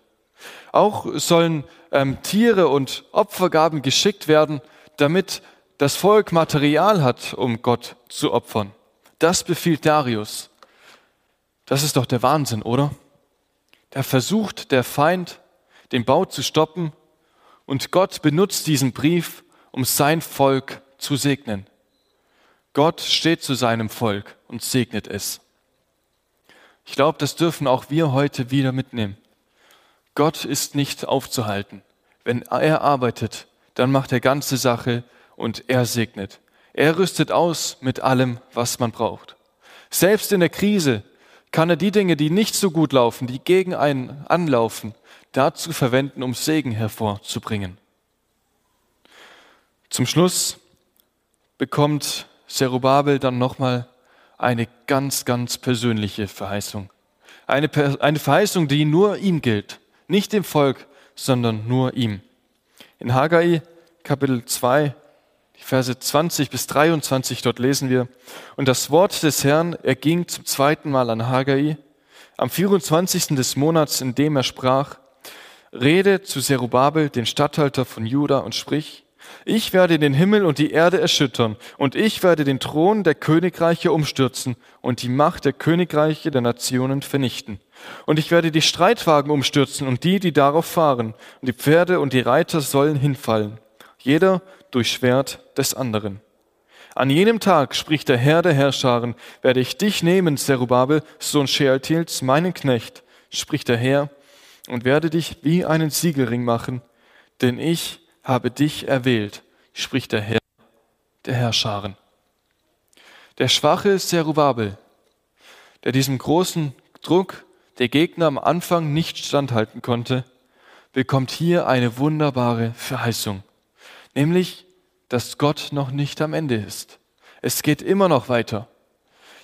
Auch sollen ähm, Tiere und Opfergaben geschickt werden, damit das Volk Material hat, um Gott zu opfern. Das befiehlt Darius. Das ist doch der Wahnsinn, oder? Da versucht der Feind, den Bau zu stoppen und Gott benutzt diesen Brief, um sein Volk zu segnen. Gott steht zu seinem Volk und segnet es. Ich glaube, das dürfen auch wir heute wieder mitnehmen. Gott ist nicht aufzuhalten. Wenn er arbeitet, dann macht er ganze Sache und er segnet. Er rüstet aus mit allem, was man braucht. Selbst in der Krise kann er die Dinge, die nicht so gut laufen, die gegen einen anlaufen, dazu verwenden, um Segen hervorzubringen. Zum Schluss bekommt Zerubabel dann nochmal eine ganz, ganz persönliche Verheißung. Eine, eine Verheißung, die nur ihm gilt. Nicht dem Volk, sondern nur ihm. In Haggai Kapitel 2, die Verse 20 bis 23, dort lesen wir, und das Wort des Herrn erging zum zweiten Mal an Haggai, am 24. des Monats, in dem er sprach, Rede zu Zerubabel, den Statthalter von Juda, und sprich, ich werde den Himmel und die Erde erschüttern, und ich werde den Thron der Königreiche umstürzen und die Macht der Königreiche der Nationen vernichten. Und ich werde die Streitwagen umstürzen und die, die darauf fahren, und die Pferde und die Reiter sollen hinfallen, jeder durch Schwert des anderen. An jenem Tag, spricht der Herr der Herrscharen, werde ich dich nehmen, Zerubabel, Sohn Shealtiels, meinen Knecht, spricht der Herr, und werde dich wie einen Siegelring machen, denn ich habe dich erwählt, spricht der Herr der Herrscharen. Der schwache Zerubabel, der diesem großen Druck der Gegner am Anfang nicht standhalten konnte, bekommt hier eine wunderbare Verheißung, nämlich, dass Gott noch nicht am Ende ist. Es geht immer noch weiter.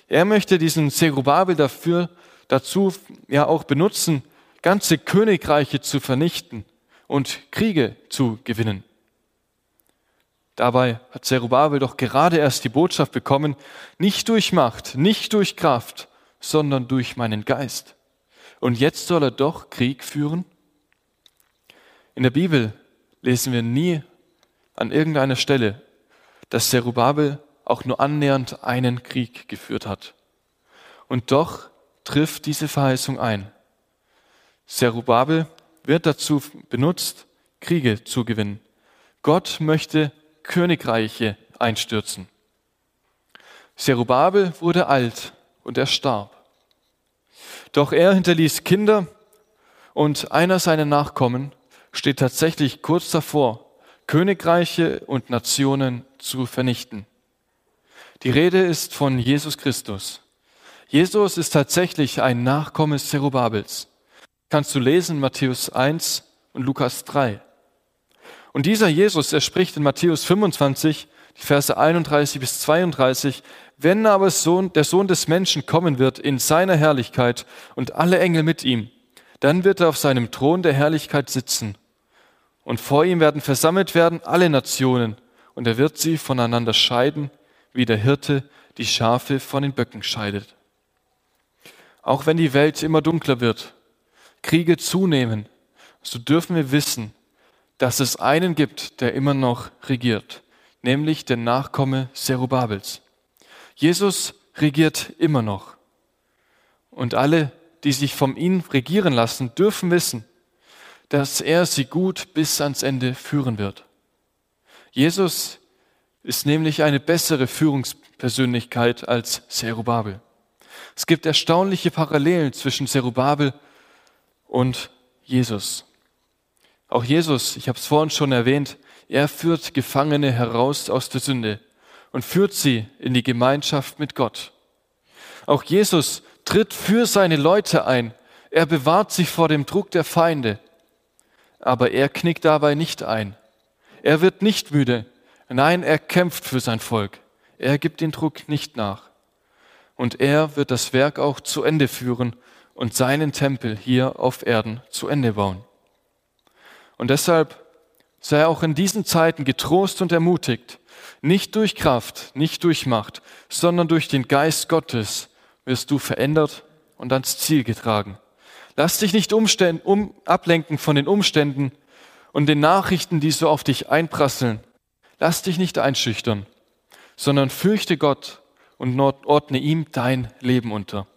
Er möchte diesen Zerubabel dafür, dazu ja auch benutzen, ganze Königreiche zu vernichten und Kriege zu gewinnen. Dabei hat Zerubabel doch gerade erst die Botschaft bekommen, nicht durch Macht, nicht durch Kraft, sondern durch meinen Geist. Und jetzt soll er doch Krieg führen? In der Bibel lesen wir nie an irgendeiner Stelle, dass Zerubabel auch nur annähernd einen Krieg geführt hat. Und doch trifft diese Verheißung ein. Zerubabel wird dazu benutzt, Kriege zu gewinnen. Gott möchte Königreiche einstürzen. Zerubabel wurde alt und er starb. Doch er hinterließ Kinder und einer seiner Nachkommen steht tatsächlich kurz davor, Königreiche und Nationen zu vernichten. Die Rede ist von Jesus Christus. Jesus ist tatsächlich ein Nachkomme Zerubabels kannst du lesen Matthäus 1 und Lukas 3. Und dieser Jesus, er spricht in Matthäus 25, die Verse 31 bis 32, wenn aber Sohn, der Sohn des Menschen kommen wird in seiner Herrlichkeit und alle Engel mit ihm, dann wird er auf seinem Thron der Herrlichkeit sitzen. Und vor ihm werden versammelt werden alle Nationen, und er wird sie voneinander scheiden, wie der Hirte die Schafe von den Böcken scheidet. Auch wenn die Welt immer dunkler wird, Kriege zunehmen, so dürfen wir wissen, dass es einen gibt, der immer noch regiert, nämlich der Nachkomme Zerubabels. Jesus regiert immer noch. Und alle, die sich von ihm regieren lassen, dürfen wissen, dass er sie gut bis ans Ende führen wird. Jesus ist nämlich eine bessere Führungspersönlichkeit als Zerubabel. Es gibt erstaunliche Parallelen zwischen Zerubabel und Jesus. Auch Jesus, ich habe es vorhin schon erwähnt, er führt Gefangene heraus aus der Sünde und führt sie in die Gemeinschaft mit Gott. Auch Jesus tritt für seine Leute ein. Er bewahrt sich vor dem Druck der Feinde. Aber er knickt dabei nicht ein. Er wird nicht müde. Nein, er kämpft für sein Volk. Er gibt den Druck nicht nach. Und er wird das Werk auch zu Ende führen und seinen Tempel hier auf Erden zu Ende bauen. Und deshalb sei auch in diesen Zeiten getrost und ermutigt, nicht durch Kraft, nicht durch Macht, sondern durch den Geist Gottes wirst du verändert und ans Ziel getragen. Lass dich nicht umständ, um, ablenken von den Umständen und den Nachrichten, die so auf dich einprasseln. Lass dich nicht einschüchtern, sondern fürchte Gott und ordne ihm dein Leben unter.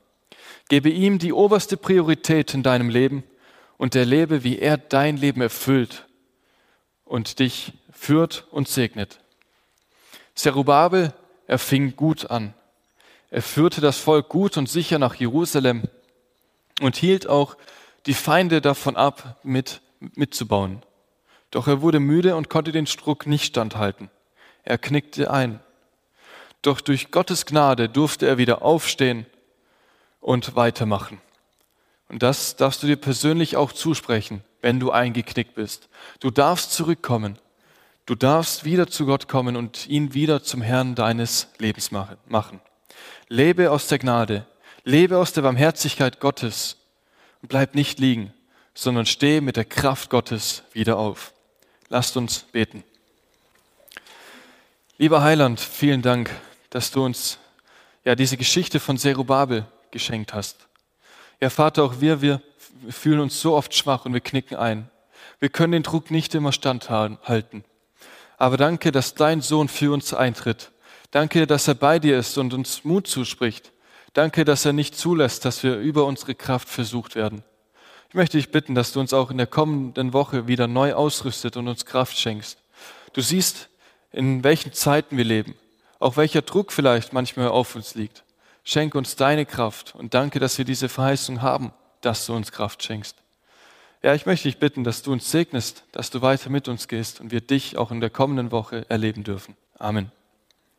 Gebe ihm die oberste Priorität in deinem Leben und erlebe, wie er dein Leben erfüllt und dich führt und segnet. Zerubabel, er fing gut an. Er führte das Volk gut und sicher nach Jerusalem und hielt auch die Feinde davon ab, mit, mitzubauen. Doch er wurde müde und konnte den Struck nicht standhalten. Er knickte ein. Doch durch Gottes Gnade durfte er wieder aufstehen und weitermachen. Und das darfst du dir persönlich auch zusprechen, wenn du eingeknickt bist. Du darfst zurückkommen. Du darfst wieder zu Gott kommen und ihn wieder zum Herrn deines Lebens machen. Lebe aus der Gnade, lebe aus der Barmherzigkeit Gottes und bleib nicht liegen, sondern steh mit der Kraft Gottes wieder auf. Lasst uns beten. Lieber Heiland, vielen Dank, dass du uns ja diese Geschichte von Zerubabel geschenkt hast. Ja, Vater, auch wir, wir fühlen uns so oft schwach und wir knicken ein. Wir können den Druck nicht immer standhalten. Aber danke, dass dein Sohn für uns eintritt. Danke, dass er bei dir ist und uns Mut zuspricht. Danke, dass er nicht zulässt, dass wir über unsere Kraft versucht werden. Ich möchte dich bitten, dass du uns auch in der kommenden Woche wieder neu ausrüstet und uns Kraft schenkst. Du siehst, in welchen Zeiten wir leben, auch welcher Druck vielleicht manchmal auf uns liegt. Schenk uns deine Kraft und danke, dass wir diese Verheißung haben, dass du uns Kraft schenkst. Ja, ich möchte dich bitten, dass du uns segnest, dass du weiter mit uns gehst und wir dich auch in der kommenden Woche erleben dürfen. Amen.